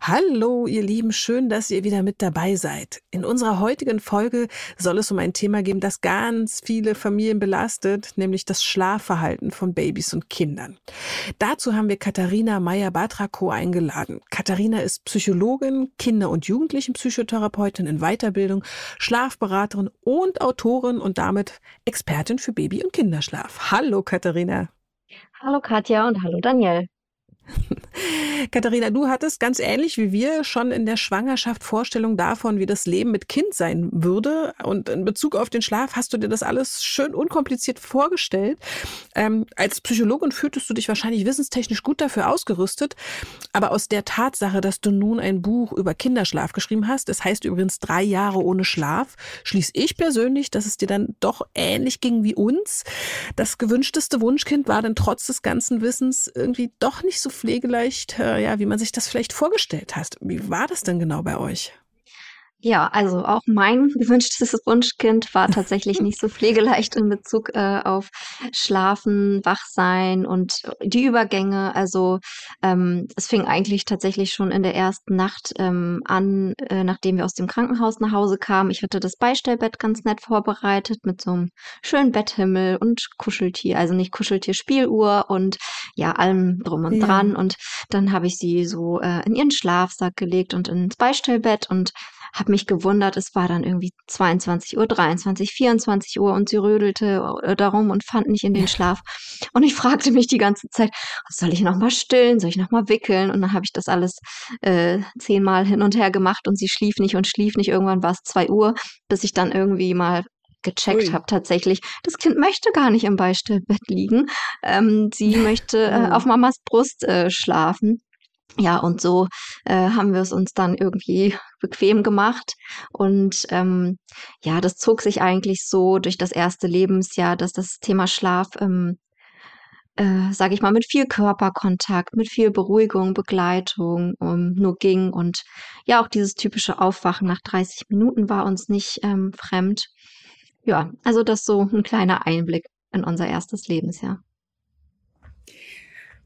Hallo, ihr Lieben, schön, dass ihr wieder mit dabei seid. In unserer heutigen Folge soll es um ein Thema gehen, das ganz viele Familien belastet, nämlich das Schlafverhalten von Babys und Kindern. Dazu haben wir Katharina Meyer-Batrako eingeladen. Katharina ist Psychologin, Kinder- und Jugendlichenpsychotherapeutin in Weiterbildung, Schlafberaterin und Autorin und damit Expertin für Baby- und Kinderschlaf. Hallo, Katharina. Hallo Katja und hallo Daniel. Katharina, du hattest ganz ähnlich wie wir schon in der Schwangerschaft Vorstellung davon, wie das Leben mit Kind sein würde. Und in Bezug auf den Schlaf hast du dir das alles schön unkompliziert vorgestellt. Ähm, als Psychologin fühltest du dich wahrscheinlich wissenstechnisch gut dafür ausgerüstet. Aber aus der Tatsache, dass du nun ein Buch über Kinderschlaf geschrieben hast, das heißt übrigens drei Jahre ohne Schlaf, schließe ich persönlich, dass es dir dann doch ähnlich ging wie uns. Das gewünschteste Wunschkind war dann trotz des ganzen Wissens irgendwie doch nicht so pflegeleicht, äh, ja, wie man sich das vielleicht vorgestellt hat. Wie war das denn genau bei euch? Ja, also auch mein gewünschtes Wunschkind war tatsächlich nicht so pflegeleicht in Bezug äh, auf Schlafen, Wachsein und die Übergänge. Also ähm, es fing eigentlich tatsächlich schon in der ersten Nacht ähm, an, äh, nachdem wir aus dem Krankenhaus nach Hause kamen. Ich hatte das Beistellbett ganz nett vorbereitet mit so einem schönen Betthimmel und Kuscheltier, also nicht Kuscheltier, Spieluhr und ja, allem drum und ja. dran. Und dann habe ich sie so äh, in ihren Schlafsack gelegt und ins Beistellbett und habe mich gewundert, es war dann irgendwie 22 Uhr, 23, 24 Uhr und sie rödelte äh, darum und fand nicht in den Schlaf. Und ich fragte mich die ganze Zeit, soll ich noch mal stillen, soll ich noch mal wickeln? Und dann habe ich das alles äh, zehnmal hin und her gemacht und sie schlief nicht und schlief nicht. Irgendwann war es zwei Uhr, bis ich dann irgendwie mal gecheckt habe tatsächlich. Das Kind möchte gar nicht im Beistellbett liegen. Ähm, sie möchte äh, oh. auf Mamas Brust äh, schlafen. Ja, und so äh, haben wir es uns dann irgendwie bequem gemacht. Und ähm, ja, das zog sich eigentlich so durch das erste Lebensjahr, dass das Thema Schlaf, ähm, äh, sage ich mal, mit viel Körperkontakt, mit viel Beruhigung, Begleitung um, nur ging. Und ja, auch dieses typische Aufwachen nach 30 Minuten war uns nicht ähm, fremd. Ja, also das so ein kleiner Einblick in unser erstes Lebensjahr.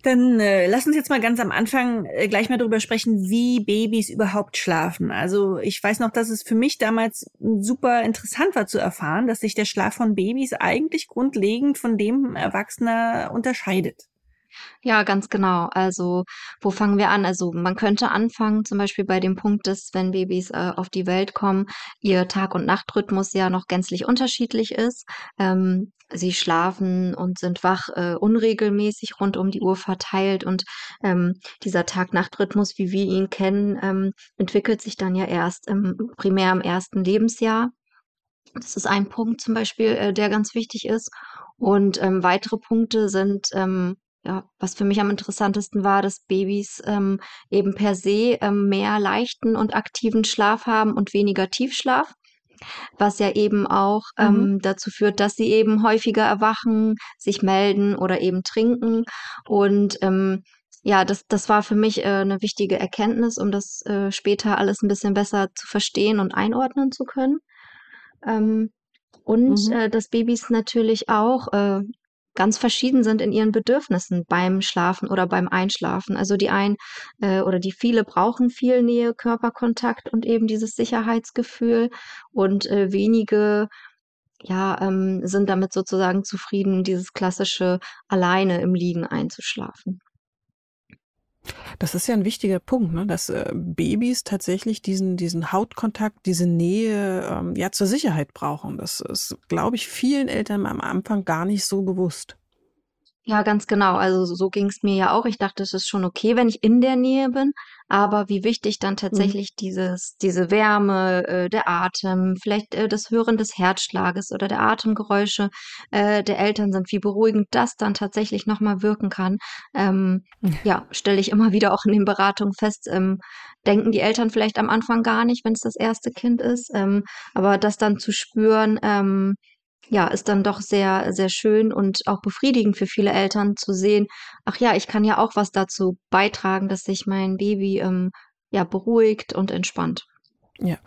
Dann äh, lass uns jetzt mal ganz am Anfang äh, gleich mal darüber sprechen, wie Babys überhaupt schlafen. Also ich weiß noch, dass es für mich damals super interessant war zu erfahren, dass sich der Schlaf von Babys eigentlich grundlegend von dem Erwachsener unterscheidet. Ja, ganz genau. Also, wo fangen wir an? Also, man könnte anfangen, zum Beispiel bei dem Punkt, dass, wenn Babys äh, auf die Welt kommen, ihr Tag- und Nachtrhythmus ja noch gänzlich unterschiedlich ist. Ähm, sie schlafen und sind wach äh, unregelmäßig rund um die Uhr verteilt und ähm, dieser Tag-Nacht-Rhythmus, wie wir ihn kennen, ähm, entwickelt sich dann ja erst im, primär im ersten Lebensjahr. Das ist ein Punkt zum Beispiel, äh, der ganz wichtig ist. Und ähm, weitere Punkte sind ähm, ja, was für mich am interessantesten war, dass Babys ähm, eben per se ähm, mehr leichten und aktiven Schlaf haben und weniger Tiefschlaf, was ja eben auch mhm. ähm, dazu führt, dass sie eben häufiger erwachen, sich melden oder eben trinken. Und ähm, ja, das, das war für mich äh, eine wichtige Erkenntnis, um das äh, später alles ein bisschen besser zu verstehen und einordnen zu können. Ähm, und mhm. äh, dass Babys natürlich auch äh, ganz verschieden sind in ihren Bedürfnissen beim Schlafen oder beim Einschlafen. Also die einen äh, oder die viele brauchen viel Nähe, Körperkontakt und eben dieses Sicherheitsgefühl und äh, wenige ja, ähm, sind damit sozusagen zufrieden, dieses klassische alleine im Liegen einzuschlafen. Das ist ja ein wichtiger Punkt, ne? dass äh, Babys tatsächlich diesen, diesen Hautkontakt, diese Nähe ähm, ja zur Sicherheit brauchen. Das ist, glaube ich, vielen Eltern am Anfang gar nicht so bewusst. Ja, ganz genau. Also so ging es mir ja auch. Ich dachte, es ist schon okay, wenn ich in der Nähe bin, aber wie wichtig dann mhm. tatsächlich mhm. dieses, diese Wärme, äh, der Atem, vielleicht äh, das Hören des Herzschlages oder der Atemgeräusche äh, der Eltern sind, wie beruhigend das dann tatsächlich nochmal wirken kann. Ähm. Ja, stelle ich immer wieder auch in den Beratungen fest, ähm, denken die Eltern vielleicht am Anfang gar nicht, wenn es das erste Kind ist, ähm, aber das dann zu spüren, ähm, ja, ist dann doch sehr, sehr schön und auch befriedigend für viele Eltern zu sehen, ach ja, ich kann ja auch was dazu beitragen, dass sich mein Baby ähm, ja beruhigt und entspannt. Ja,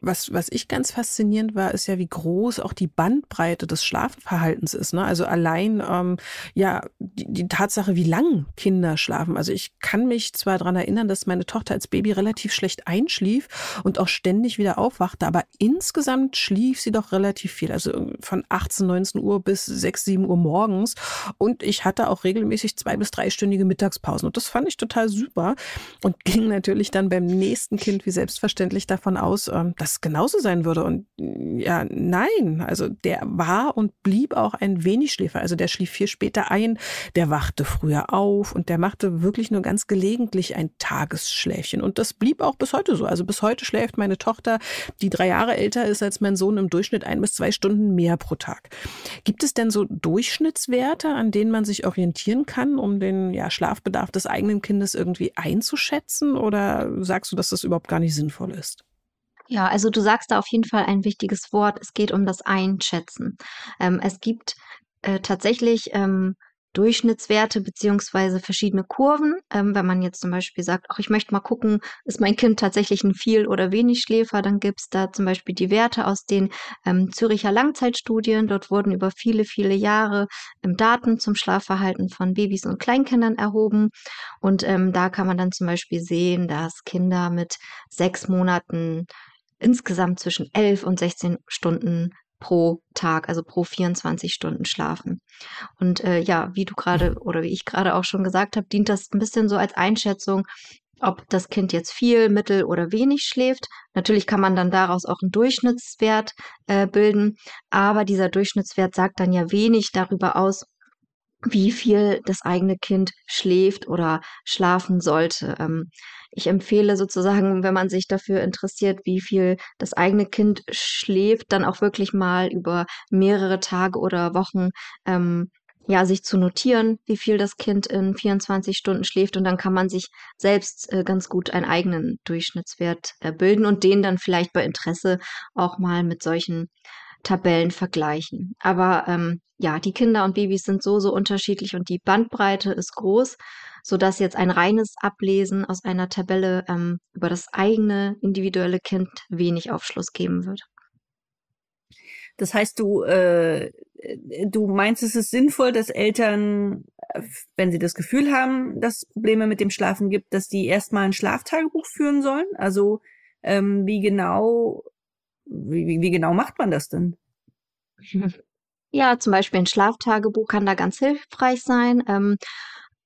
was, was ich ganz faszinierend war, ist ja, wie groß auch die Bandbreite des Schlafverhaltens ist. Ne? Also allein ähm, ja die, die Tatsache, wie lang Kinder schlafen. Also ich kann mich zwar daran erinnern, dass meine Tochter als Baby relativ schlecht einschlief und auch ständig wieder aufwachte, aber insgesamt schlief sie doch relativ viel. Also von 18, 19 Uhr bis 6, 7 Uhr morgens. Und ich hatte auch regelmäßig zwei bis dreistündige Mittagspausen. Und das fand ich total super und ging natürlich dann beim nächsten Kind wie selbstverständlich davon aus, ähm, das genauso sein würde. Und ja, nein, also der war und blieb auch ein wenig Schläfer. Also der schlief viel später ein, der wachte früher auf und der machte wirklich nur ganz gelegentlich ein Tagesschläfchen. Und das blieb auch bis heute so. Also bis heute schläft meine Tochter, die drei Jahre älter ist als mein Sohn, im Durchschnitt ein bis zwei Stunden mehr pro Tag. Gibt es denn so Durchschnittswerte, an denen man sich orientieren kann, um den ja, Schlafbedarf des eigenen Kindes irgendwie einzuschätzen? Oder sagst du, dass das überhaupt gar nicht sinnvoll ist? Ja, also du sagst da auf jeden Fall ein wichtiges Wort. Es geht um das Einschätzen. Ähm, es gibt äh, tatsächlich ähm, Durchschnittswerte beziehungsweise verschiedene Kurven. Ähm, wenn man jetzt zum Beispiel sagt, ach, ich möchte mal gucken, ist mein Kind tatsächlich ein viel oder wenig Schläfer, dann gibt's da zum Beispiel die Werte aus den ähm, Züricher Langzeitstudien. Dort wurden über viele, viele Jahre ähm, Daten zum Schlafverhalten von Babys und Kleinkindern erhoben. Und ähm, da kann man dann zum Beispiel sehen, dass Kinder mit sechs Monaten insgesamt zwischen 11 und 16 Stunden pro Tag, also pro 24 Stunden schlafen. Und äh, ja, wie du gerade oder wie ich gerade auch schon gesagt habe, dient das ein bisschen so als Einschätzung, ob das Kind jetzt viel, mittel oder wenig schläft. Natürlich kann man dann daraus auch einen Durchschnittswert äh, bilden, aber dieser Durchschnittswert sagt dann ja wenig darüber aus, wie viel das eigene Kind schläft oder schlafen sollte. Ähm, ich empfehle sozusagen, wenn man sich dafür interessiert, wie viel das eigene Kind schläft, dann auch wirklich mal über mehrere Tage oder Wochen ähm, ja, sich zu notieren, wie viel das Kind in 24 Stunden schläft und dann kann man sich selbst äh, ganz gut einen eigenen Durchschnittswert äh, bilden und den dann vielleicht bei Interesse auch mal mit solchen Tabellen vergleichen. Aber ähm, ja, die Kinder und Babys sind so, so unterschiedlich und die Bandbreite ist groß, sodass jetzt ein reines Ablesen aus einer Tabelle ähm, über das eigene individuelle Kind wenig Aufschluss geben wird. Das heißt, du, äh, du meinst, es ist sinnvoll, dass Eltern, wenn sie das Gefühl haben, dass es Probleme mit dem Schlafen gibt, dass die erstmal ein Schlaftagebuch führen sollen? Also ähm, wie genau wie, wie genau macht man das denn? Ja, zum Beispiel ein Schlaftagebuch kann da ganz hilfreich sein. Ähm,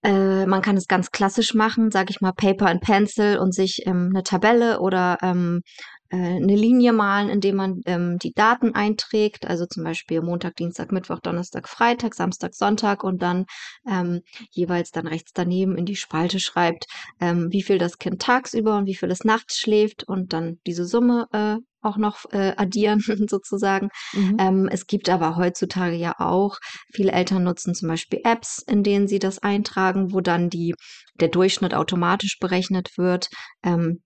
äh, man kann es ganz klassisch machen, sage ich mal, Paper and Pencil und sich ähm, eine Tabelle oder ähm, äh, eine Linie malen, indem man ähm, die Daten einträgt, also zum Beispiel Montag, Dienstag, Mittwoch, Donnerstag, Freitag, Samstag, Sonntag und dann ähm, jeweils dann rechts daneben in die Spalte schreibt, ähm, wie viel das Kind tagsüber und wie viel es nachts schläft und dann diese Summe äh, auch noch äh, addieren sozusagen. Mhm. Ähm, es gibt aber heutzutage ja auch, viele Eltern nutzen zum Beispiel Apps, in denen sie das eintragen, wo dann die, der Durchschnitt automatisch berechnet wird. Ähm,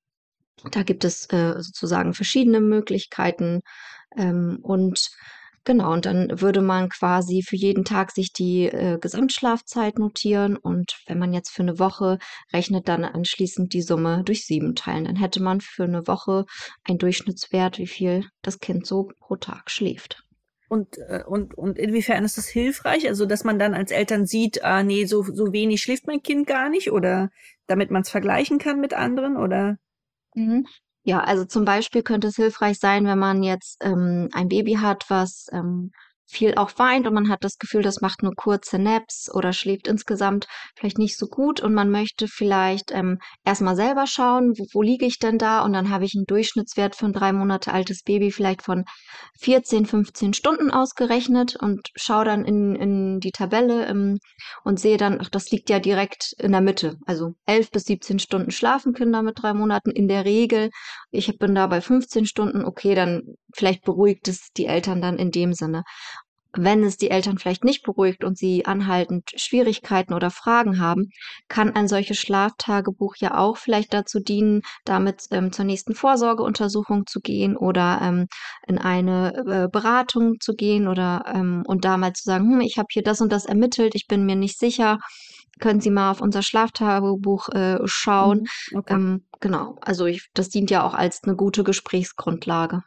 da gibt es äh, sozusagen verschiedene Möglichkeiten ähm, und Genau, und dann würde man quasi für jeden Tag sich die äh, Gesamtschlafzeit notieren und wenn man jetzt für eine Woche rechnet, dann anschließend die Summe durch sieben teilen. Dann hätte man für eine Woche einen Durchschnittswert, wie viel das Kind so pro Tag schläft. Und, äh, und, und inwiefern ist das hilfreich? Also, dass man dann als Eltern sieht, ah, nee, so, so wenig schläft mein Kind gar nicht oder damit man es vergleichen kann mit anderen oder? Mhm. Ja, also zum Beispiel könnte es hilfreich sein, wenn man jetzt ähm, ein Baby hat, was ähm, viel auch weint und man hat das Gefühl, das macht nur kurze Naps oder schläft insgesamt vielleicht nicht so gut und man möchte vielleicht ähm, erstmal selber schauen, wo, wo liege ich denn da und dann habe ich einen Durchschnittswert für ein drei Monate altes Baby vielleicht von 14, 15 Stunden ausgerechnet und schaue dann in, in die Tabelle ähm, und sehe dann, ach, das liegt ja direkt in der Mitte. Also 11 bis 17 Stunden schlafen Kinder mit drei Monaten in der Regel. Ich bin da bei 15 Stunden, okay, dann vielleicht beruhigt es die Eltern dann in dem Sinne. Wenn es die Eltern vielleicht nicht beruhigt und sie anhaltend Schwierigkeiten oder Fragen haben, kann ein solches Schlaftagebuch ja auch vielleicht dazu dienen, damit ähm, zur nächsten Vorsorgeuntersuchung zu gehen oder ähm, in eine äh, Beratung zu gehen oder ähm, und da mal zu sagen, hm, ich habe hier das und das ermittelt, ich bin mir nicht sicher, können Sie mal auf unser Schlaftagebuch äh, schauen. Mhm, okay. Ähm, genau, also ich, das dient ja auch als eine gute Gesprächsgrundlage.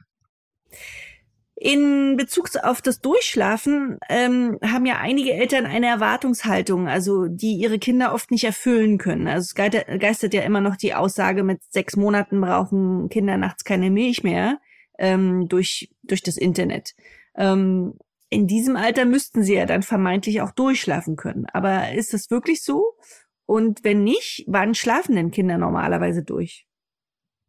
In Bezug auf das Durchschlafen ähm, haben ja einige Eltern eine Erwartungshaltung, also die ihre Kinder oft nicht erfüllen können. Also es geistert ja immer noch die Aussage, mit sechs Monaten brauchen Kinder nachts keine Milch mehr ähm, durch, durch das Internet. Ähm, in diesem Alter müssten sie ja dann vermeintlich auch durchschlafen können. Aber ist das wirklich so? Und wenn nicht, wann schlafen denn Kinder normalerweise durch?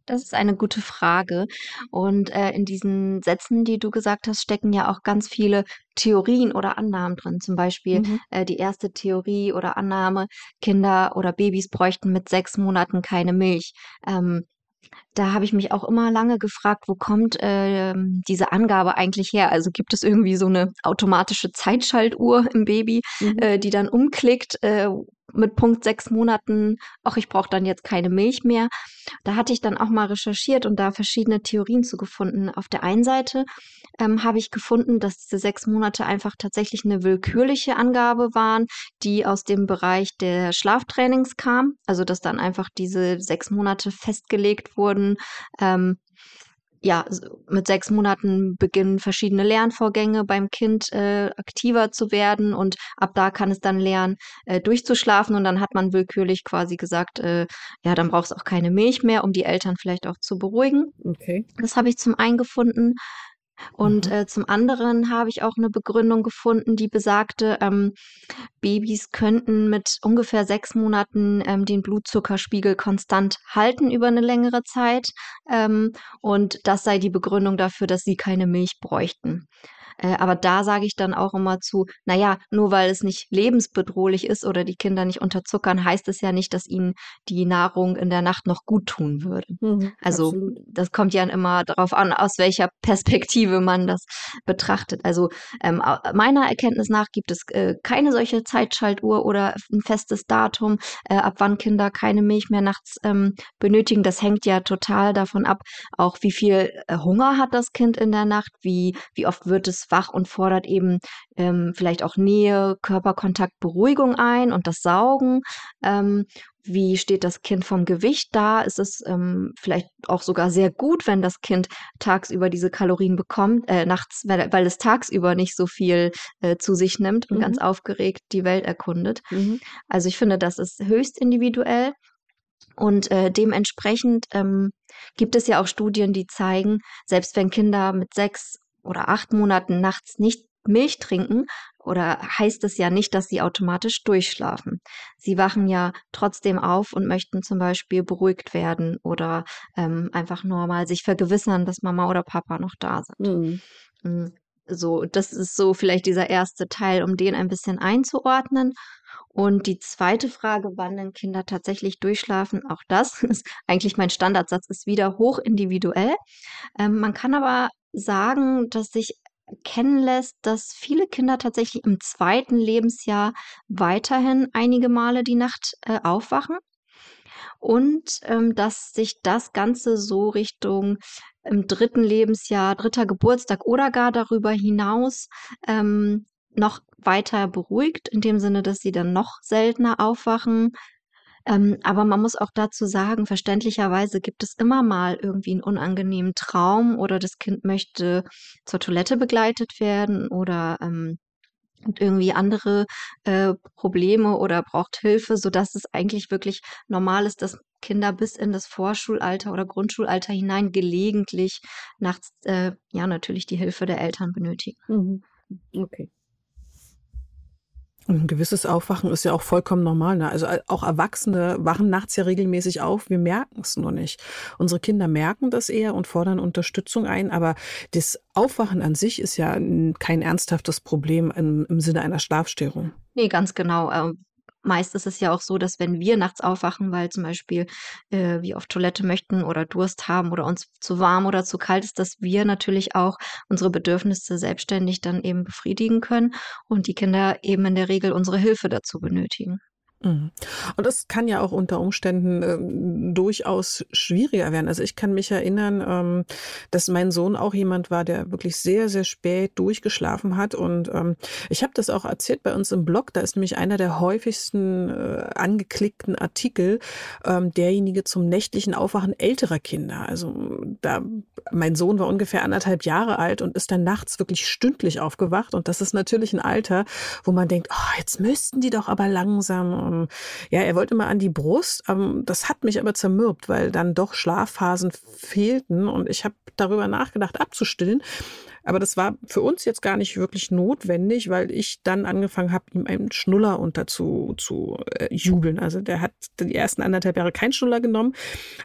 Das ist eine gute Frage. Und äh, in diesen Sätzen, die du gesagt hast, stecken ja auch ganz viele Theorien oder Annahmen drin. Zum Beispiel mhm. äh, die erste Theorie oder Annahme, Kinder oder Babys bräuchten mit sechs Monaten keine Milch. Ähm, da habe ich mich auch immer lange gefragt, wo kommt äh, diese Angabe eigentlich her? Also gibt es irgendwie so eine automatische Zeitschaltuhr im Baby, mhm. äh, die dann umklickt, äh, mit Punkt sechs Monaten, ach, ich brauche dann jetzt keine Milch mehr. Da hatte ich dann auch mal recherchiert und da verschiedene Theorien zu gefunden. Auf der einen Seite ähm, habe ich gefunden, dass diese sechs Monate einfach tatsächlich eine willkürliche Angabe waren, die aus dem Bereich der Schlaftrainings kam. Also dass dann einfach diese sechs Monate festgelegt wurden. Ähm, ja, mit sechs Monaten beginnen verschiedene Lernvorgänge beim Kind äh, aktiver zu werden und ab da kann es dann lernen, äh, durchzuschlafen und dann hat man willkürlich quasi gesagt, äh, ja, dann brauchst du auch keine Milch mehr, um die Eltern vielleicht auch zu beruhigen. Okay. Das habe ich zum einen gefunden. Und mhm. äh, zum anderen habe ich auch eine Begründung gefunden, die besagte, ähm, Babys könnten mit ungefähr sechs Monaten ähm, den Blutzuckerspiegel konstant halten über eine längere Zeit. Ähm, und das sei die Begründung dafür, dass sie keine Milch bräuchten. Äh, aber da sage ich dann auch immer zu, naja, nur weil es nicht lebensbedrohlich ist oder die Kinder nicht unterzuckern, heißt es ja nicht, dass ihnen die Nahrung in der Nacht noch gut tun würde. Mhm, also absolut. das kommt ja immer darauf an, aus welcher Perspektive man das betrachtet. Also ähm, meiner Erkenntnis nach gibt es äh, keine solche Zeitschaltuhr oder ein festes Datum, äh, ab wann Kinder keine Milch mehr nachts ähm, benötigen. Das hängt ja total davon ab, auch wie viel äh, Hunger hat das Kind in der Nacht, wie, wie oft wird es wach und fordert eben ähm, vielleicht auch Nähe, Körperkontakt, Beruhigung ein und das Saugen. Ähm, wie steht das Kind vom Gewicht da? Ist es ähm, vielleicht auch sogar sehr gut, wenn das Kind tagsüber diese Kalorien bekommt, äh, nachts, weil, weil, es tagsüber nicht so viel äh, zu sich nimmt und mhm. ganz aufgeregt die Welt erkundet. Mhm. Also ich finde, das ist höchst individuell. Und äh, dementsprechend ähm, gibt es ja auch Studien, die zeigen, selbst wenn Kinder mit sechs oder acht Monaten nachts nicht Milch trinken, oder heißt es ja nicht, dass sie automatisch durchschlafen. Sie wachen ja trotzdem auf und möchten zum Beispiel beruhigt werden oder ähm, einfach nur mal sich vergewissern, dass Mama oder Papa noch da sind. Mhm. So, das ist so vielleicht dieser erste Teil, um den ein bisschen einzuordnen. Und die zweite Frage, wann denn Kinder tatsächlich durchschlafen, auch das ist eigentlich mein Standardsatz, ist wieder hoch individuell. Ähm, man kann aber sagen, dass sich erkennen lässt, dass viele Kinder tatsächlich im zweiten Lebensjahr weiterhin einige Male die Nacht äh, aufwachen und ähm, dass sich das Ganze so Richtung im dritten Lebensjahr, dritter Geburtstag oder gar darüber hinaus ähm, noch weiter beruhigt, in dem Sinne, dass sie dann noch seltener aufwachen, ähm, aber man muss auch dazu sagen, verständlicherweise gibt es immer mal irgendwie einen unangenehmen Traum oder das Kind möchte zur Toilette begleitet werden oder ähm, irgendwie andere äh, Probleme oder braucht Hilfe, sodass es eigentlich wirklich normal ist, dass Kinder bis in das Vorschulalter oder Grundschulalter hinein gelegentlich nachts äh, ja natürlich die Hilfe der Eltern benötigen. Mhm. Okay. Und ein gewisses Aufwachen ist ja auch vollkommen normal. Ne? Also äh, auch Erwachsene wachen nachts ja regelmäßig auf. Wir merken es nur nicht. Unsere Kinder merken das eher und fordern Unterstützung ein. Aber das Aufwachen an sich ist ja kein ernsthaftes Problem im, im Sinne einer Schlafstörung. Nee, ganz genau. Meist ist es ja auch so, dass wenn wir nachts aufwachen, weil zum Beispiel äh, wir auf Toilette möchten oder Durst haben oder uns zu warm oder zu kalt ist, dass wir natürlich auch unsere Bedürfnisse selbstständig dann eben befriedigen können und die Kinder eben in der Regel unsere Hilfe dazu benötigen. Mhm. Und das kann ja auch unter Umständen ähm, durchaus schwieriger werden. Also ich kann mich erinnern, ähm, dass mein Sohn auch jemand war, der wirklich sehr, sehr spät durchgeschlafen hat. Und ähm, ich habe das auch erzählt bei uns im Blog. Da ist nämlich einer der häufigsten äh, angeklickten Artikel ähm, derjenige zum nächtlichen Aufwachen älterer Kinder. Also da mein Sohn war ungefähr anderthalb Jahre alt und ist dann nachts wirklich stündlich aufgewacht. Und das ist natürlich ein Alter, wo man denkt, oh, jetzt müssten die doch aber langsam ähm, ja, er wollte mal an die Brust. Ähm, das hat mich aber zermürbt, weil dann doch Schlafphasen fehlten und ich habe darüber nachgedacht, abzustillen. Aber das war für uns jetzt gar nicht wirklich notwendig, weil ich dann angefangen habe, ihm einen Schnuller unter zu, zu äh, jubeln. Also der hat die ersten anderthalb Jahre keinen Schnuller genommen,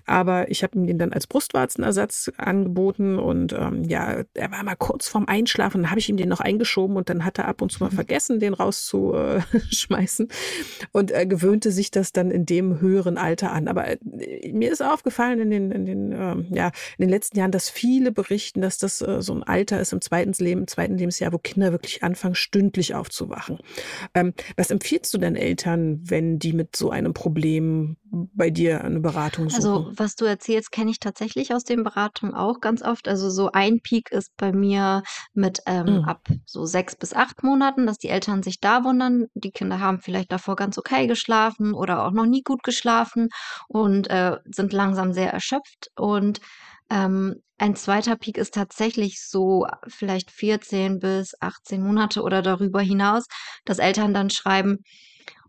aber ich habe ihm den dann als Brustwarzenersatz angeboten und ähm, ja, er war mal kurz vorm Einschlafen, dann habe ich ihm den noch eingeschoben und dann hat er ab und zu mal mhm. vergessen, den rauszuschmeißen und er gewöhnte sich das dann in dem höheren Alter an. Aber äh, mir ist aufgefallen in den, in den, ähm, ja, in den letzten Jahren, dass viele berichten, dass das äh, so ein Alter ist, im zweiten, Leben, im zweiten Lebensjahr, wo Kinder wirklich anfangen, stündlich aufzuwachen. Ähm, was empfiehlst du denn Eltern, wenn die mit so einem Problem bei dir eine Beratung suchen? Also, was du erzählst, kenne ich tatsächlich aus den Beratungen auch ganz oft. Also, so ein Peak ist bei mir mit ähm, mhm. ab so sechs bis acht Monaten, dass die Eltern sich da wundern. Die Kinder haben vielleicht davor ganz okay geschlafen oder auch noch nie gut geschlafen und äh, sind langsam sehr erschöpft und ähm, ein zweiter Peak ist tatsächlich so vielleicht 14 bis 18 Monate oder darüber hinaus, dass Eltern dann schreiben,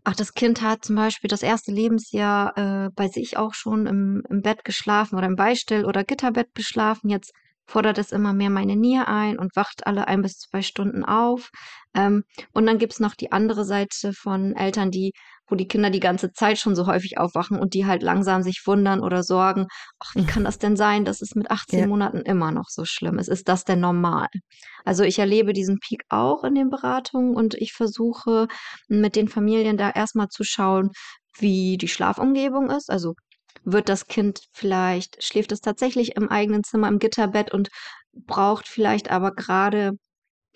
ach, das Kind hat zum Beispiel das erste Lebensjahr äh, bei sich auch schon im, im Bett geschlafen oder im Beistell oder Gitterbett geschlafen. Jetzt fordert es immer mehr meine Nähe ein und wacht alle ein bis zwei Stunden auf. Ähm, und dann gibt's noch die andere Seite von Eltern, die wo die Kinder die ganze Zeit schon so häufig aufwachen und die halt langsam sich wundern oder sorgen, ach, wie mhm. kann das denn sein, dass es mit 18 ja. Monaten immer noch so schlimm ist? Ist das denn normal? Also ich erlebe diesen Peak auch in den Beratungen und ich versuche mit den Familien da erstmal zu schauen, wie die Schlafumgebung ist. Also wird das Kind vielleicht, schläft es tatsächlich im eigenen Zimmer im Gitterbett und braucht vielleicht aber gerade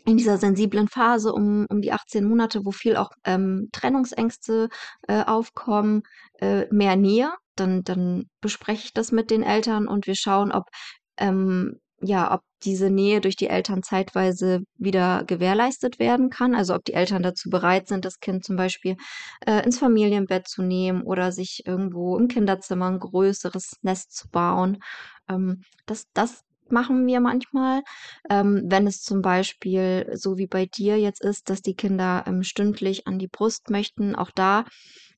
in dieser sensiblen Phase um, um die 18 Monate, wo viel auch ähm, Trennungsängste äh, aufkommen, äh, mehr Nähe. Dann, dann bespreche ich das mit den Eltern und wir schauen, ob, ähm, ja, ob diese Nähe durch die Eltern zeitweise wieder gewährleistet werden kann. Also ob die Eltern dazu bereit sind, das Kind zum Beispiel äh, ins Familienbett zu nehmen oder sich irgendwo im Kinderzimmer ein größeres Nest zu bauen. Ähm, das, das machen wir manchmal. Ähm, wenn es zum Beispiel so wie bei dir jetzt ist, dass die Kinder ähm, stündlich an die Brust möchten, auch da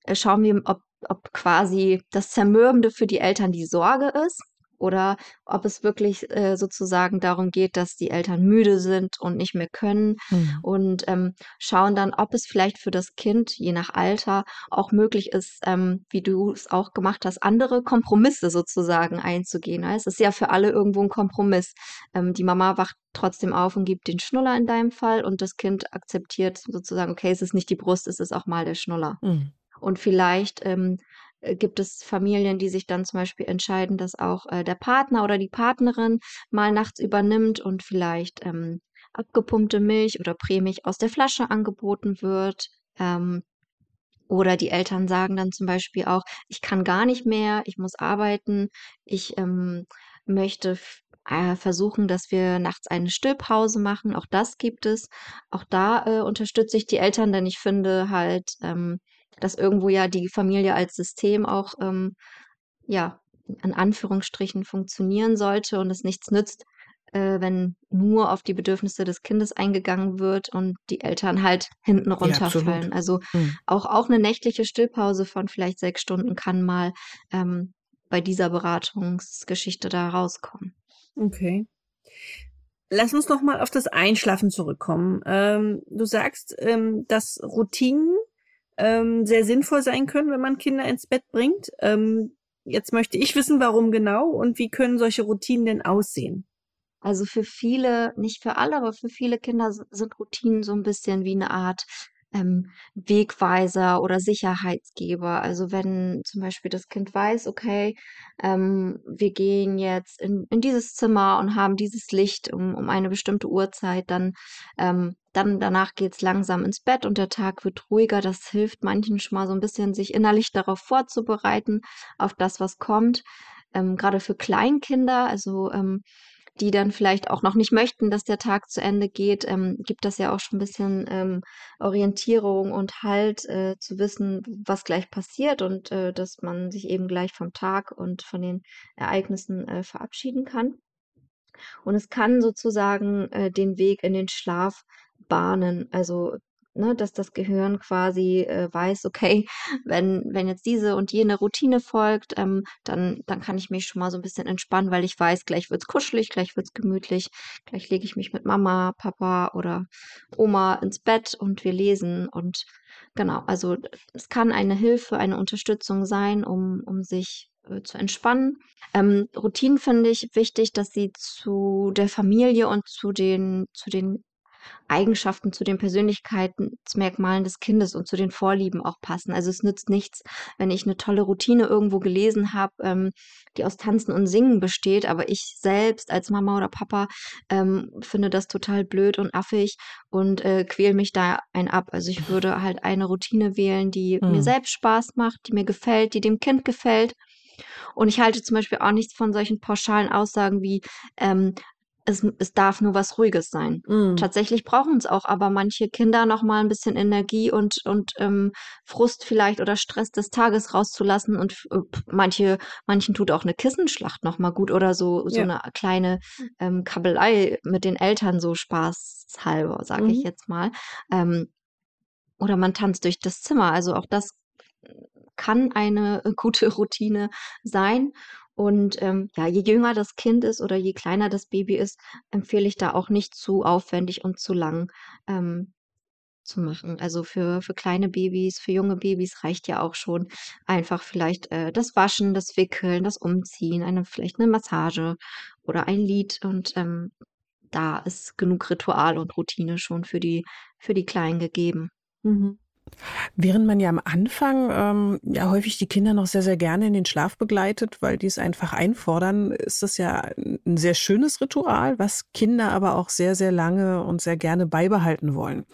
äh, schauen wir, ob, ob quasi das Zermürbende für die Eltern die Sorge ist oder ob es wirklich äh, sozusagen darum geht, dass die Eltern müde sind und nicht mehr können mhm. und ähm, schauen dann, ob es vielleicht für das Kind, je nach Alter, auch möglich ist, ähm, wie du es auch gemacht hast, andere Kompromisse sozusagen einzugehen. Es ist ja für alle irgendwo ein Kompromiss. Ähm, die Mama wacht trotzdem auf und gibt den Schnuller in deinem Fall und das Kind akzeptiert sozusagen, okay, es ist nicht die Brust, es ist auch mal der Schnuller. Mhm. Und vielleicht ähm, äh, gibt es Familien, die sich dann zum Beispiel entscheiden, dass auch äh, der Partner oder die Partnerin mal nachts übernimmt und vielleicht ähm, abgepumpte Milch oder Prämilch aus der Flasche angeboten wird. Ähm, oder die Eltern sagen dann zum Beispiel auch, ich kann gar nicht mehr, ich muss arbeiten, ich ähm, möchte äh, versuchen, dass wir nachts eine Stillpause machen. Auch das gibt es. Auch da äh, unterstütze ich die Eltern, denn ich finde halt, ähm, dass irgendwo ja die Familie als System auch, ähm, ja, in Anführungsstrichen funktionieren sollte und es nichts nützt, äh, wenn nur auf die Bedürfnisse des Kindes eingegangen wird und die Eltern halt hinten runterfallen. Ja, also hm. auch, auch eine nächtliche Stillpause von vielleicht sechs Stunden kann mal ähm, bei dieser Beratungsgeschichte da rauskommen. Okay. Lass uns noch mal auf das Einschlafen zurückkommen. Ähm, du sagst, ähm, dass Routinen ähm, sehr sinnvoll sein können, wenn man Kinder ins Bett bringt. Ähm, jetzt möchte ich wissen, warum genau und wie können solche Routinen denn aussehen? Also für viele, nicht für alle, aber für viele Kinder sind Routinen so ein bisschen wie eine Art ähm, Wegweiser oder Sicherheitsgeber. Also wenn zum Beispiel das Kind weiß, okay, ähm, wir gehen jetzt in, in dieses Zimmer und haben dieses Licht um, um eine bestimmte Uhrzeit, dann, ähm, dann danach geht's langsam ins Bett und der Tag wird ruhiger. Das hilft manchen schon mal so ein bisschen, sich innerlich darauf vorzubereiten, auf das, was kommt. Ähm, gerade für Kleinkinder, also ähm, die dann vielleicht auch noch nicht möchten, dass der Tag zu Ende geht, ähm, gibt das ja auch schon ein bisschen ähm, Orientierung und Halt äh, zu wissen, was gleich passiert und äh, dass man sich eben gleich vom Tag und von den Ereignissen äh, verabschieden kann. Und es kann sozusagen äh, den Weg in den Schlaf bahnen. Also ne, dass das Gehirn quasi äh, weiß, okay, wenn, wenn jetzt diese und jene Routine folgt, ähm, dann, dann kann ich mich schon mal so ein bisschen entspannen, weil ich weiß, gleich wird's kuschelig, gleich wird's gemütlich, gleich lege ich mich mit Mama, Papa oder Oma ins Bett und wir lesen und genau, also es kann eine Hilfe, eine Unterstützung sein, um, um sich äh, zu entspannen. Ähm, Routinen finde ich wichtig, dass sie zu der Familie und zu den, zu den Eigenschaften zu den Persönlichkeitsmerkmalen des Kindes und zu den Vorlieben auch passen. Also es nützt nichts, wenn ich eine tolle Routine irgendwo gelesen habe, ähm, die aus Tanzen und Singen besteht, aber ich selbst als Mama oder Papa ähm, finde das total blöd und affig und äh, quäl mich da ein ab. Also ich würde halt eine Routine wählen, die mhm. mir selbst Spaß macht, die mir gefällt, die dem Kind gefällt. Und ich halte zum Beispiel auch nichts von solchen pauschalen Aussagen wie, ähm, es, es darf nur was Ruhiges sein. Mm. Tatsächlich brauchen es auch aber manche Kinder noch mal ein bisschen Energie und, und ähm, Frust vielleicht oder Stress des Tages rauszulassen und äh, manche, manchen tut auch eine Kissenschlacht noch mal gut oder so, so ja. eine kleine ähm, Kabelei mit den Eltern so spaßhalber, sage mhm. ich jetzt mal. Ähm, oder man tanzt durch das Zimmer. Also auch das kann eine gute Routine sein. Und ähm, ja, je jünger das Kind ist oder je kleiner das Baby ist, empfehle ich da auch nicht zu aufwendig und zu lang ähm, zu machen. Also für, für kleine Babys, für junge Babys reicht ja auch schon einfach vielleicht äh, das Waschen, das Wickeln, das Umziehen, eine, vielleicht eine Massage oder ein Lied. Und ähm, da ist genug Ritual und Routine schon für die, für die Kleinen gegeben. Mhm. Während man ja am Anfang ähm, ja häufig die Kinder noch sehr, sehr gerne in den Schlaf begleitet, weil die es einfach einfordern, ist das ja ein sehr schönes Ritual, was Kinder aber auch sehr, sehr lange und sehr gerne beibehalten wollen.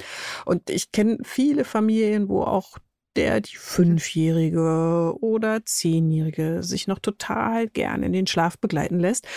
Und ich kenne viele Familien, wo auch der die Fünfjährige oder Zehnjährige sich noch total gern in den Schlaf begleiten lässt.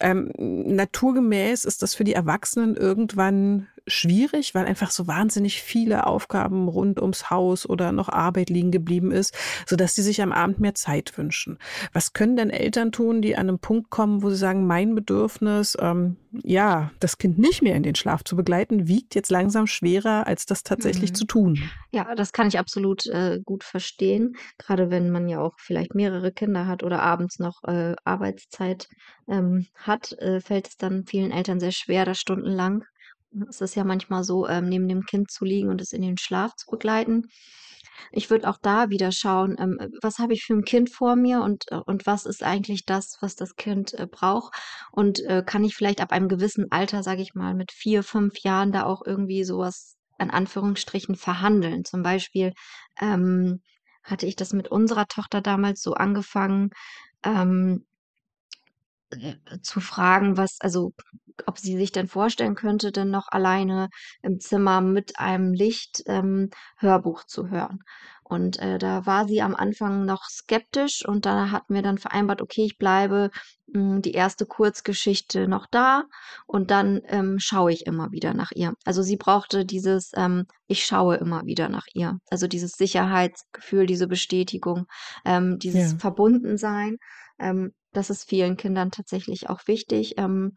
Ähm, naturgemäß ist das für die Erwachsenen irgendwann schwierig, weil einfach so wahnsinnig viele Aufgaben rund ums Haus oder noch Arbeit liegen geblieben ist, sodass sie sich am Abend mehr Zeit wünschen. Was können denn Eltern tun, die an einem Punkt kommen, wo sie sagen, mein Bedürfnis, ähm, ja, das Kind nicht mehr in den Schlaf zu begleiten, wiegt jetzt langsam schwerer, als das tatsächlich mhm. zu tun? Ja, das kann ich absolut äh, gut verstehen. Gerade wenn man ja auch vielleicht mehrere Kinder hat oder abends noch äh, Arbeitszeit ähm, hat, äh, fällt es dann vielen Eltern sehr schwer, da stundenlang es ist ja manchmal so, ähm, neben dem Kind zu liegen und es in den Schlaf zu begleiten. Ich würde auch da wieder schauen, ähm, was habe ich für ein Kind vor mir und, äh, und was ist eigentlich das, was das Kind äh, braucht? Und äh, kann ich vielleicht ab einem gewissen Alter, sage ich mal, mit vier, fünf Jahren da auch irgendwie sowas an Anführungsstrichen verhandeln? Zum Beispiel ähm, hatte ich das mit unserer Tochter damals so angefangen, ähm, äh, zu fragen, was, also ob sie sich denn vorstellen könnte, denn noch alleine im Zimmer mit einem Licht ähm, Hörbuch zu hören. Und äh, da war sie am Anfang noch skeptisch und da hatten wir dann vereinbart, okay, ich bleibe mh, hm, die erste Kurzgeschichte noch da und dann ähm, schaue ich immer wieder nach ihr. Also sie brauchte dieses, ähm, ich schaue immer wieder nach ihr. Also dieses Sicherheitsgefühl, diese Bestätigung, ähm, dieses ja. Verbundensein. Ähm, das ist vielen Kindern tatsächlich auch wichtig. Ähm,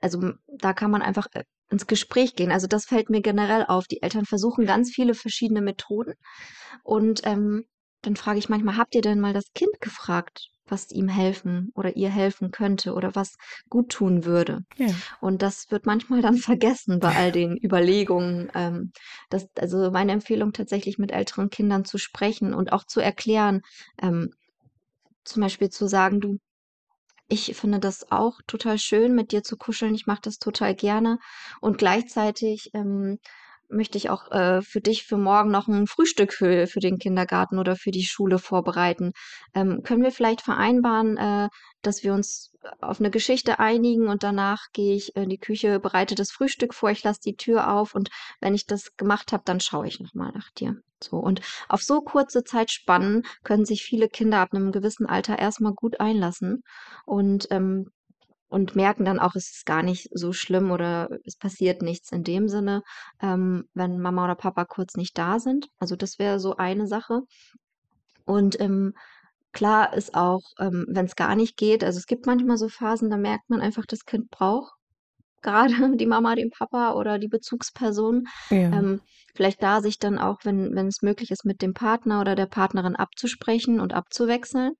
also da kann man einfach äh, ins Gespräch gehen. Also das fällt mir generell auf. Die Eltern versuchen ganz viele verschiedene Methoden. Und ähm, dann frage ich manchmal, habt ihr denn mal das Kind gefragt, was ihm helfen oder ihr helfen könnte oder was gut tun würde? Ja. Und das wird manchmal dann vergessen bei all den Überlegungen. Ähm, das, also meine Empfehlung tatsächlich mit älteren Kindern zu sprechen und auch zu erklären, ähm, zum Beispiel zu sagen, du, ich finde das auch total schön, mit dir zu kuscheln. Ich mache das total gerne. Und gleichzeitig ähm, möchte ich auch äh, für dich für morgen noch ein Frühstück für, für den Kindergarten oder für die Schule vorbereiten. Ähm, können wir vielleicht vereinbaren, äh, dass wir uns auf eine Geschichte einigen und danach gehe ich in die Küche, bereite das Frühstück vor, ich lasse die Tür auf und wenn ich das gemacht habe, dann schaue ich nochmal nach dir. So, und auf so kurze Zeitspannen können sich viele Kinder ab einem gewissen Alter erstmal gut einlassen und ähm, und merken dann auch, es ist gar nicht so schlimm oder es passiert nichts in dem Sinne, ähm, wenn Mama oder Papa kurz nicht da sind. Also das wäre so eine Sache. Und ähm, klar ist auch, ähm, wenn es gar nicht geht, also es gibt manchmal so Phasen, da merkt man einfach, das Kind braucht gerade die Mama, den Papa oder die Bezugsperson. Ja. Ähm, vielleicht da sich dann auch, wenn, wenn es möglich ist, mit dem Partner oder der Partnerin abzusprechen und abzuwechseln.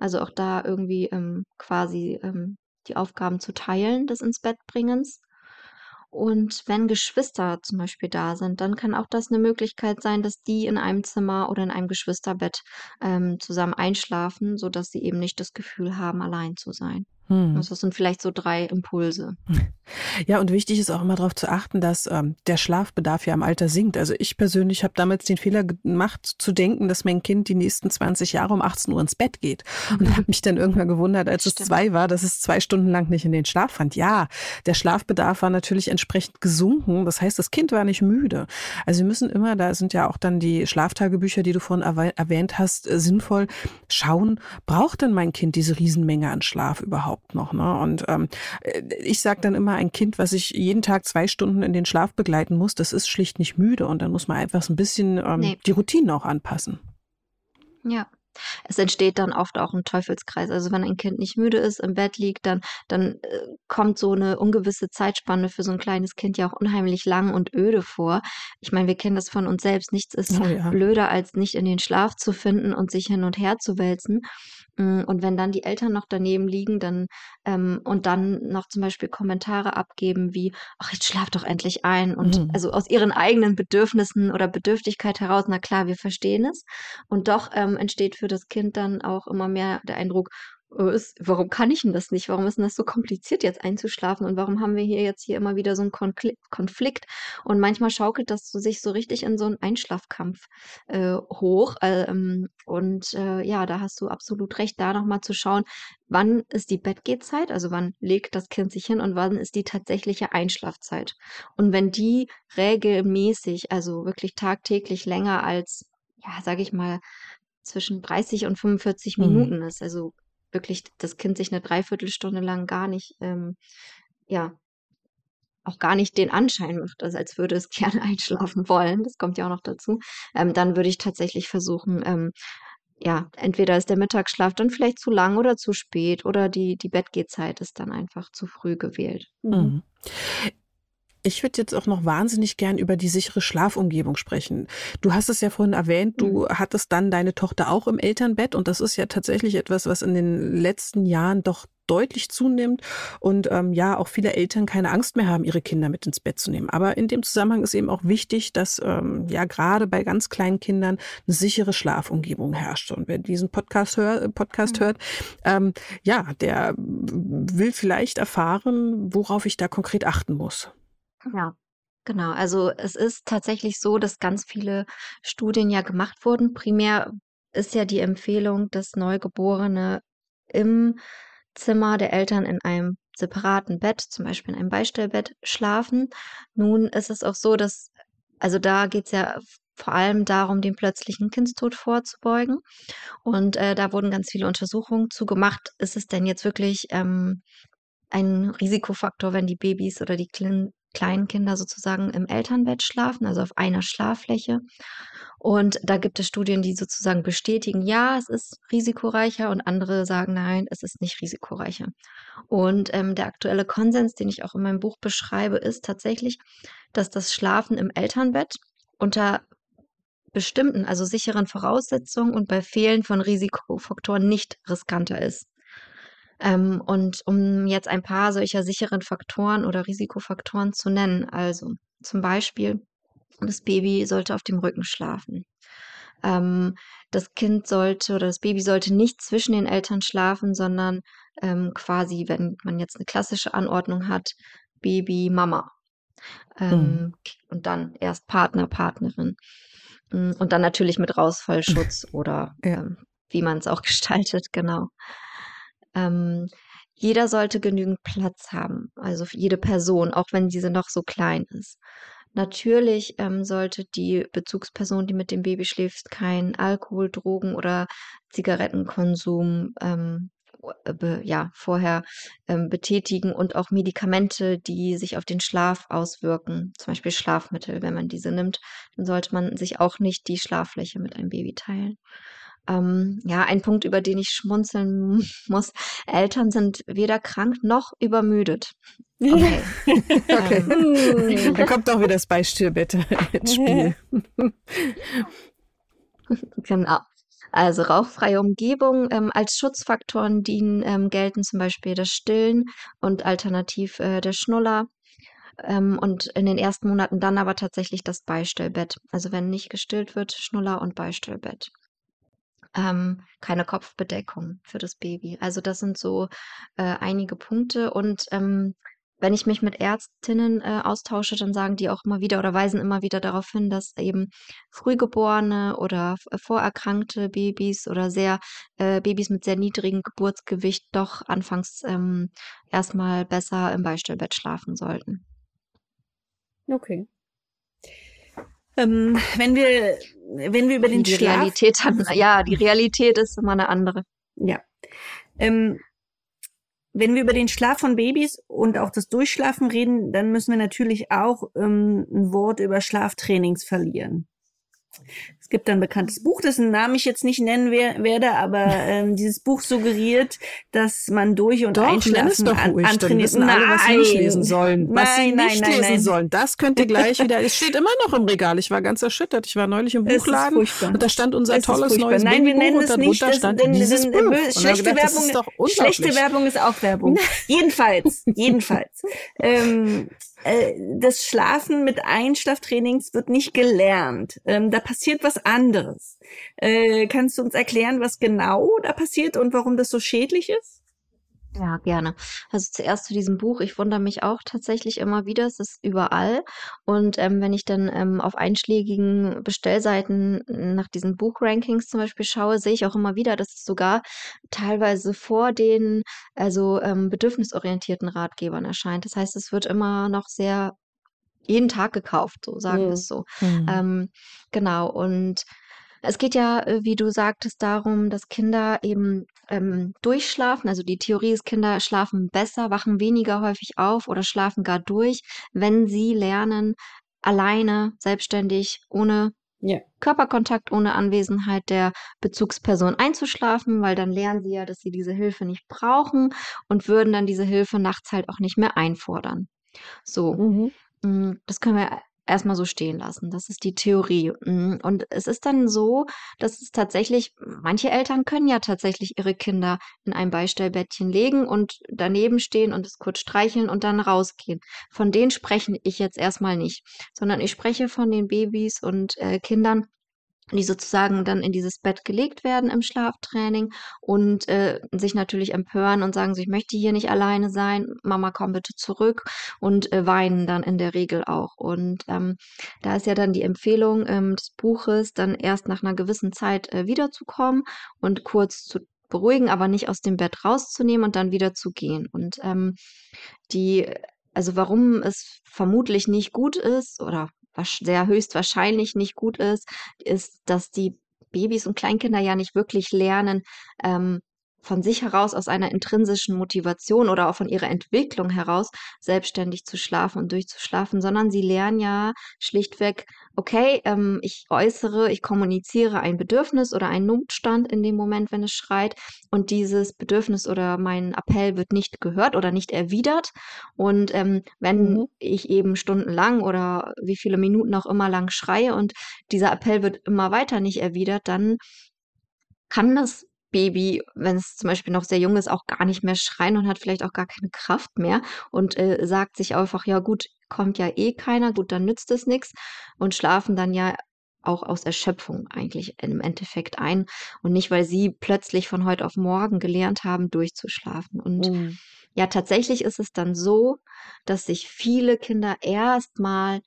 Also auch da irgendwie ähm, quasi ähm, die Aufgaben zu teilen des ins Bett bringens. Und wenn Geschwister zum Beispiel da sind, dann kann auch das eine Möglichkeit sein, dass die in einem Zimmer oder in einem Geschwisterbett ähm, zusammen einschlafen, sodass sie eben nicht das Gefühl haben, allein zu sein. Hm. Also das sind vielleicht so drei Impulse. Ja, und wichtig ist auch immer darauf zu achten, dass ähm, der Schlafbedarf ja im Alter sinkt. Also ich persönlich habe damals den Fehler gemacht, zu denken, dass mein Kind die nächsten 20 Jahre um 18 Uhr ins Bett geht. Und mhm. habe mich dann irgendwann gewundert, als Stimmt. es zwei war, dass es zwei Stunden lang nicht in den Schlaf fand. Ja, der Schlafbedarf war natürlich entsprechend gesunken. Das heißt, das Kind war nicht müde. Also wir müssen immer, da sind ja auch dann die Schlaftagebücher, die du vorhin erwähnt hast, äh, sinnvoll schauen, braucht denn mein Kind diese Riesenmenge an Schlaf überhaupt? Überhaupt noch? Ne? Und ähm, äh, ich sage dann immer, ein Kind, was ich jeden Tag zwei Stunden in den Schlaf begleiten muss, das ist schlicht nicht müde und dann muss man einfach so ein bisschen ähm, nee. die Routinen auch anpassen. Ja, es entsteht dann oft auch ein Teufelskreis. Also wenn ein Kind nicht müde ist, im Bett liegt, dann, dann äh, kommt so eine ungewisse Zeitspanne für so ein kleines Kind ja auch unheimlich lang und öde vor. Ich meine, wir kennen das von uns selbst. Nichts ist oh ja. blöder, als nicht in den Schlaf zu finden und sich hin und her zu wälzen. Mm, und wenn dann die Eltern noch daneben liegen, dann ähm, und dann noch zum Beispiel Kommentare abgeben wie, ach, jetzt schlaf doch endlich ein. Und mhm. also aus ihren eigenen Bedürfnissen oder Bedürftigkeit heraus, na klar, wir verstehen es. Und doch ähm, entsteht für das Kind dann auch immer mehr der Eindruck, ist, warum kann ich denn das nicht? Warum ist denn das so kompliziert, jetzt einzuschlafen? Und warum haben wir hier jetzt hier immer wieder so einen Konflikt? Und manchmal schaukelt das so, sich so richtig in so einen Einschlafkampf äh, hoch. Ähm, und äh, ja, da hast du absolut recht, da nochmal zu schauen, wann ist die Bettgehzeit, also wann legt das Kind sich hin und wann ist die tatsächliche Einschlafzeit. Und wenn die regelmäßig, also wirklich tagtäglich länger als, ja, sage ich mal, zwischen 30 und 45 mhm. Minuten ist, also wirklich das Kind sich eine Dreiviertelstunde lang gar nicht, ähm, ja, auch gar nicht den Anschein macht, also als würde es gerne einschlafen wollen, das kommt ja auch noch dazu, ähm, dann würde ich tatsächlich versuchen, ähm, ja, entweder ist der Mittagsschlaf dann vielleicht zu lang oder zu spät oder die, die Bettgehzeit ist dann einfach zu früh gewählt. Mhm. Ich würde jetzt auch noch wahnsinnig gern über die sichere Schlafumgebung sprechen. Du hast es ja vorhin erwähnt, du mhm. hattest dann deine Tochter auch im Elternbett und das ist ja tatsächlich etwas, was in den letzten Jahren doch deutlich zunimmt und ähm, ja auch viele Eltern keine Angst mehr haben, ihre Kinder mit ins Bett zu nehmen. Aber in dem Zusammenhang ist eben auch wichtig, dass ähm, ja gerade bei ganz kleinen Kindern eine sichere Schlafumgebung herrscht. Und wer diesen Podcast, hör, Podcast mhm. hört, ähm, ja, der will vielleicht erfahren, worauf ich da konkret achten muss. Ja, genau. Also es ist tatsächlich so, dass ganz viele Studien ja gemacht wurden. Primär ist ja die Empfehlung, dass Neugeborene im Zimmer der Eltern in einem separaten Bett, zum Beispiel in einem Beistellbett, schlafen. Nun ist es auch so, dass, also da geht es ja vor allem darum, den plötzlichen Kindstod vorzubeugen. Und äh, da wurden ganz viele Untersuchungen zu gemacht. Ist es denn jetzt wirklich ähm, ein Risikofaktor, wenn die Babys oder die Klin kleinen Kinder sozusagen im Elternbett schlafen, also auf einer Schlaffläche. Und da gibt es Studien, die sozusagen bestätigen, ja, es ist risikoreicher und andere sagen, nein, es ist nicht risikoreicher. Und ähm, der aktuelle Konsens, den ich auch in meinem Buch beschreibe, ist tatsächlich, dass das Schlafen im Elternbett unter bestimmten, also sicheren Voraussetzungen und bei Fehlen von Risikofaktoren nicht riskanter ist. Ähm, und um jetzt ein paar solcher sicheren Faktoren oder Risikofaktoren zu nennen, also zum Beispiel, das Baby sollte auf dem Rücken schlafen. Ähm, das Kind sollte oder das Baby sollte nicht zwischen den Eltern schlafen, sondern ähm, quasi, wenn man jetzt eine klassische Anordnung hat, Baby, Mama. Ähm, mhm. Und dann erst Partner, Partnerin. Mm, und dann natürlich mit Rausfallschutz oder ja. ähm, wie man es auch gestaltet, genau. Ähm, jeder sollte genügend Platz haben, also jede Person, auch wenn diese noch so klein ist. Natürlich ähm, sollte die Bezugsperson, die mit dem Baby schläft, kein Alkohol, Drogen oder Zigarettenkonsum ähm, be, ja, vorher ähm, betätigen und auch Medikamente, die sich auf den Schlaf auswirken, zum Beispiel Schlafmittel, wenn man diese nimmt, dann sollte man sich auch nicht die Schlaffläche mit einem Baby teilen. Ähm, ja, ein Punkt, über den ich schmunzeln muss. Eltern sind weder krank noch übermüdet. Okay. okay. Ähm. da kommt doch wieder das Beispiel bitte ins Spiel. genau. Also rauchfreie Umgebung ähm, als Schutzfaktoren dienen, ähm, gelten zum Beispiel das Stillen und alternativ äh, der Schnuller. Ähm, und in den ersten Monaten dann aber tatsächlich das Beistellbett. Also wenn nicht gestillt wird, Schnuller und Beistellbett ähm, keine Kopfbedeckung für das Baby. Also das sind so äh, einige Punkte. Und ähm, wenn ich mich mit Ärztinnen äh, austausche, dann sagen die auch immer wieder oder weisen immer wieder darauf hin, dass eben frühgeborene oder vorerkrankte Babys oder sehr äh, Babys mit sehr niedrigem Geburtsgewicht doch anfangs ähm, erstmal besser im Beistellbett schlafen sollten. Okay. Ähm, wenn wir, wenn wir über den die Schlaf Realität haben, ja, die Realität ist immer eine andere. Ja. Ähm, wenn wir über den Schlaf von Babys und auch das Durchschlafen reden, dann müssen wir natürlich auch ähm, ein Wort über Schlaftrainings verlieren. Es gibt ein bekanntes Buch, dessen Namen ich jetzt nicht nennen werde, aber ähm, dieses Buch suggeriert, dass man durch und doch, einschlafen doch an, ruhig, antrainiert. Dann alle, was sie nicht lesen sollen. Was nein, sie nicht nein, lesen nein, sollen, das könnt ihr gleich wieder. Es steht immer noch im Regal. Ich war ganz erschüttert. Ich war neulich im Buchladen und da stand unser es tolles neues Nein, wir nennen es nicht. Das, stand denn, dieses denn, Buch. Schlechte, gedacht, Werbung, schlechte Werbung ist auch Werbung. jedenfalls, jedenfalls. Ähm, äh, das Schlafen mit Einschlaftrainings wird nicht gelernt. Ähm, da passiert was anderes. Äh, kannst du uns erklären, was genau da passiert und warum das so schädlich ist? Ja, gerne. Also zuerst zu diesem Buch. Ich wundere mich auch tatsächlich immer wieder. Es ist überall. Und ähm, wenn ich dann ähm, auf einschlägigen Bestellseiten nach diesen Buchrankings zum Beispiel schaue, sehe ich auch immer wieder, dass es sogar teilweise vor den also ähm, bedürfnisorientierten Ratgebern erscheint. Das heißt, es wird immer noch sehr jeden Tag gekauft, so sagen wir mhm. es so. Mhm. Ähm, genau. Und es geht ja, äh, wie du sagtest, darum, dass Kinder eben ähm, durchschlafen. Also die Theorie ist, Kinder schlafen besser, wachen weniger häufig auf oder schlafen gar durch, wenn sie lernen, alleine, selbstständig, ohne ja. Körperkontakt, ohne Anwesenheit der Bezugsperson einzuschlafen, weil dann lernen sie ja, dass sie diese Hilfe nicht brauchen und würden dann diese Hilfe nachts halt auch nicht mehr einfordern. So, mhm. Mm, das können wir erstmal so stehen lassen. Das ist die Theorie. Mm, und es ist dann so, dass es tatsächlich, manche Eltern können ja tatsächlich ihre Kinder in ein Beistellbettchen legen und daneben stehen und es kurz streicheln und dann rausgehen. Von denen spreche ich jetzt erstmal nicht, sondern ich spreche von den Babys und äh, Kindern, die sozusagen dann in dieses Bett gelegt werden im Schlaftraining und äh, sich natürlich empören und sagen so, ich möchte hier nicht alleine sein, Mama, komm bitte zurück und äh, weinen dann in der Regel auch. Und ähm, da ist ja dann die Empfehlung ähm, des Buches, dann erst nach einer gewissen Zeit äh, wiederzukommen und kurz zu beruhigen, aber nicht aus dem Bett rauszunehmen und dann wieder zu gehen. Und ähm, die also warum es vermutlich nicht gut ist oder sehr höchstwahrscheinlich nicht gut ist, ist, dass die Babys und Kleinkinder ja nicht wirklich lernen, ähm, von sich heraus aus einer intrinsischen Motivation oder auch von ihrer Entwicklung heraus selbstständig zu schlafen und durchzuschlafen, sondern sie lernen ja schlichtweg, okay, ähm, ich äußere, ich kommuniziere ein Bedürfnis oder einen Notstand in dem Moment, wenn es schreit und dieses Bedürfnis oder mein Appell wird nicht gehört oder nicht erwidert und ähm, wenn mhm. ich eben stundenlang oder wie viele Minuten auch immer lang schreie und dieser Appell wird immer weiter nicht erwidert, dann kann das Baby, wenn es zum Beispiel noch sehr jung ist, auch gar nicht mehr schreien und hat vielleicht auch gar keine Kraft mehr und äh, sagt sich einfach, ja gut, kommt ja eh keiner, gut, dann nützt es nichts und schlafen dann ja auch aus Erschöpfung eigentlich im Endeffekt ein und nicht, weil sie plötzlich von heute auf morgen gelernt haben, durchzuschlafen. Und mhm. ja, tatsächlich ist es dann so, dass sich viele Kinder erstmal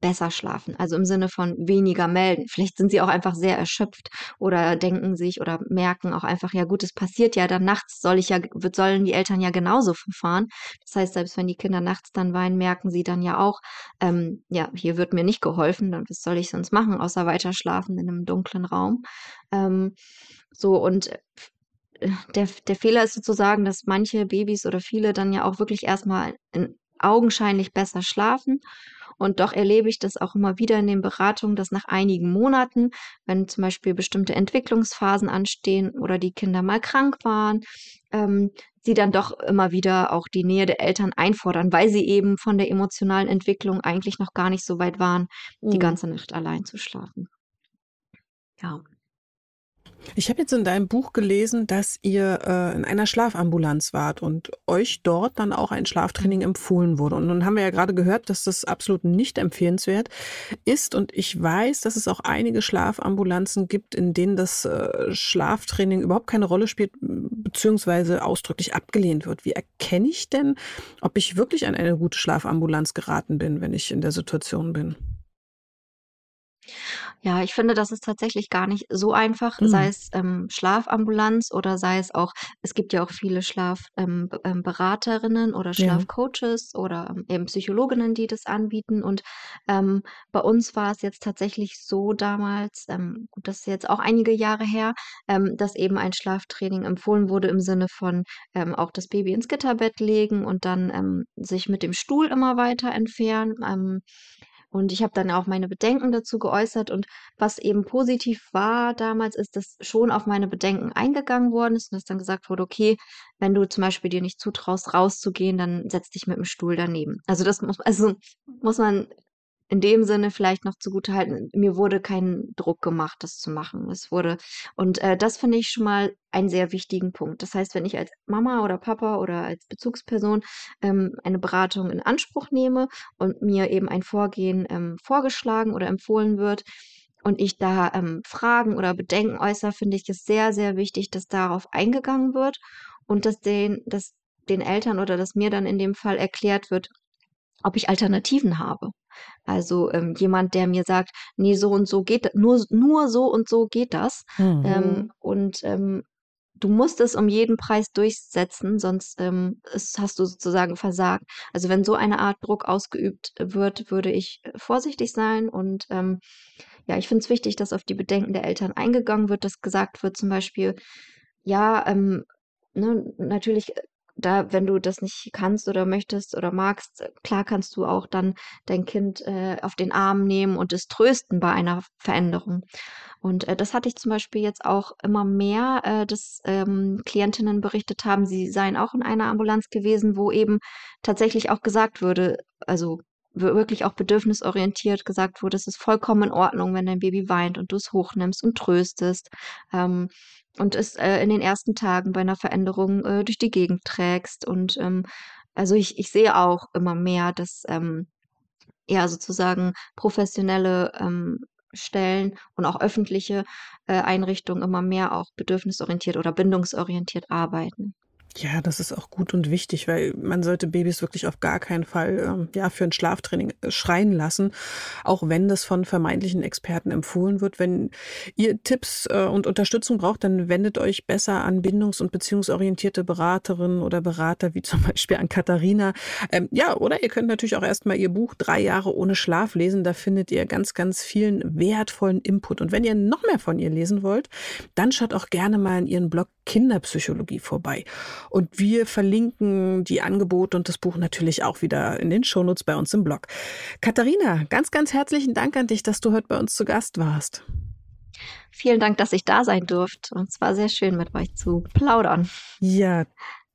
besser schlafen. Also im Sinne von weniger melden. Vielleicht sind sie auch einfach sehr erschöpft oder denken sich oder merken auch einfach, ja gut, es passiert ja dann nachts, soll ich ja, sollen die Eltern ja genauso verfahren. Das heißt, selbst wenn die Kinder nachts dann weinen, merken sie dann ja auch, ähm, ja, hier wird mir nicht geholfen, dann was soll ich sonst machen, außer weiter schlafen in einem dunklen Raum. Ähm, so und äh, der, der Fehler ist sozusagen, dass manche Babys oder viele dann ja auch wirklich erstmal in, augenscheinlich besser schlafen und doch erlebe ich das auch immer wieder in den Beratungen, dass nach einigen Monaten, wenn zum Beispiel bestimmte Entwicklungsphasen anstehen oder die Kinder mal krank waren, ähm, sie dann doch immer wieder auch die Nähe der Eltern einfordern, weil sie eben von der emotionalen Entwicklung eigentlich noch gar nicht so weit waren, mhm. die ganze Nacht allein zu schlafen. Ja. Ich habe jetzt in deinem Buch gelesen, dass ihr äh, in einer Schlafambulanz wart und euch dort dann auch ein Schlaftraining empfohlen wurde. Und nun haben wir ja gerade gehört, dass das absolut nicht empfehlenswert ist. Und ich weiß, dass es auch einige Schlafambulanzen gibt, in denen das äh, Schlaftraining überhaupt keine Rolle spielt, beziehungsweise ausdrücklich abgelehnt wird. Wie erkenne ich denn, ob ich wirklich an eine gute Schlafambulanz geraten bin, wenn ich in der Situation bin? Ja, ich finde, das ist tatsächlich gar nicht so einfach, sei mhm. es ähm, Schlafambulanz oder sei es auch, es gibt ja auch viele Schlafberaterinnen ähm, ähm, oder Ja. Schlafcoaches oder ähm, eben Psychologinnen, die das anbieten. Und ähm, bei uns war es jetzt tatsächlich so damals, ähm, gut, das ist jetzt auch einige Jahre her, dass eben ein Schlaftraining empfohlen wurde im Sinne von auch das Baby ins Gitterbett legen und dann sich mit dem Stuhl immer weiter entfernen. Und ich habe dann auch meine Bedenken dazu geäußert. Und was eben positiv war damals, ist, dass schon auf meine Bedenken eingegangen worden ist und dass dann gesagt wurde, okay, wenn du zum Beispiel dir nicht zutraust, rauszugehen, dann setz dich mit dem Stuhl daneben. Also das muss, also muss man in dem Sinne vielleicht noch zugutehalten, mir wurde kein Druck gemacht, das zu machen. Es wurde, und äh, das finde ich schon mal einen sehr wichtigen Punkt. Das heißt, wenn ich als Mama oder Papa oder als Bezugsperson ähm, eine Beratung in Anspruch nehme und mir eben ein Vorgehen ähm, vorgeschlagen oder empfohlen wird, und ich da ähm, Fragen oder Bedenken äußere, finde ich es sehr, sehr wichtig, dass darauf eingegangen wird und dass den, dass den Eltern oder dass mir dann in dem Fall erklärt wird, ob ich Alternativen habe. Also ähm, jemand, der mir sagt, nee, so und so geht, nur, nur so und so geht das. Mhm. Ähm, und ähm, du musst es um jeden Preis durchsetzen, sonst ähm, ist, hast du sozusagen versagt. Also wenn so eine Art Druck ausgeübt wird, würde ich vorsichtig sein. Und ähm, ja, ich finde es wichtig, dass auf die Bedenken der Eltern eingegangen wird, dass gesagt wird zum Beispiel, ja, ähm, ne, natürlich da, wenn du das nicht kannst oder möchtest oder magst, klar kannst du auch dann dein Kind äh, auf den Arm nehmen und es trösten bei einer Veränderung. Und äh, das hatte ich zum Beispiel jetzt auch immer mehr, äh, dass ähm, Klientinnen berichtet haben, sie seien auch in einer Ambulanz gewesen, wo eben tatsächlich auch gesagt würde, also wirklich auch bedürfnisorientiert gesagt wurde, es ist vollkommen in Ordnung, wenn dein Baby weint und du es hochnimmst und tröstest. Ähm, und es äh, in den ersten Tagen bei einer Veränderung äh, durch die Gegend trägst. Und ähm, also ich, ich sehe auch immer mehr, dass ähm, ja sozusagen professionelle ähm, Stellen und auch öffentliche äh, Einrichtungen immer mehr auch bedürfnisorientiert oder bindungsorientiert arbeiten. Ja, das ist auch gut und wichtig, weil man sollte Babys wirklich auf gar keinen Fall ähm, ja, für ein Schlaftraining äh, schreien lassen, auch wenn das von vermeintlichen Experten empfohlen wird. Wenn ihr Tipps äh, und Unterstützung braucht, dann wendet euch besser an bindungs- und beziehungsorientierte Beraterinnen oder Berater, wie zum Beispiel an Katharina. Ähm, ja, oder ihr könnt natürlich auch erstmal ihr Buch Drei Jahre ohne Schlaf lesen. Da findet ihr ganz, ganz vielen wertvollen Input. Und wenn ihr noch mehr von ihr lesen wollt, dann schaut auch gerne mal in ihren Blog Kinderpsychologie vorbei. Und wir verlinken die Angebote und das Buch natürlich auch wieder in den Shownotes bei uns im Blog. Katharina, ganz, ganz herzlichen Dank an dich, dass du heute bei uns zu Gast warst. Vielen Dank, dass ich da sein durfte. Und es war sehr schön, mit euch zu plaudern. Ja,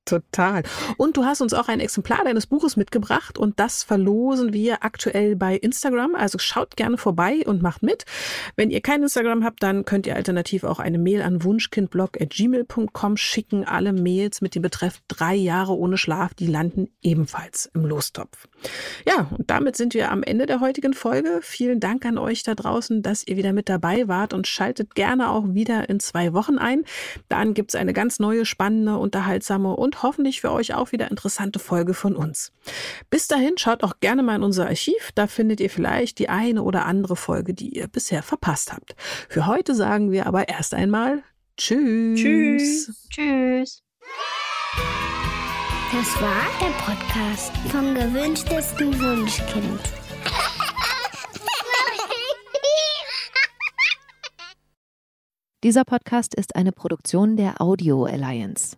Total. Und du hast uns auch ein Exemplar deines Buches mitgebracht und das verlosen wir aktuell bei Instagram. Also schaut gerne vorbei und macht mit. Wenn ihr kein Instagram habt, dann könnt ihr alternativ auch eine Mail an wunschkindblog.gmail.com schicken. Alle Mails mit dem Betreff drei Jahre ohne Schlaf, die landen ebenfalls im Lostopf. Ja, und damit sind wir am Ende der heutigen Folge. Vielen Dank an euch da draußen, dass ihr wieder mit dabei wart und schaltet gerne auch wieder in zwei Wochen ein. Dann gibt es eine ganz neue, spannende, unterhaltsame und hoffentlich für euch auch wieder interessante Folge von uns. Bis dahin schaut auch gerne mal in unser Archiv, da findet ihr vielleicht die eine oder andere Folge, die ihr bisher verpasst habt. Für heute sagen wir aber erst einmal Tschüss. Tschüss. Tschüss. Das war der Podcast vom gewünschtesten Wunschkind. Dieser Podcast ist eine Produktion der Audio Alliance.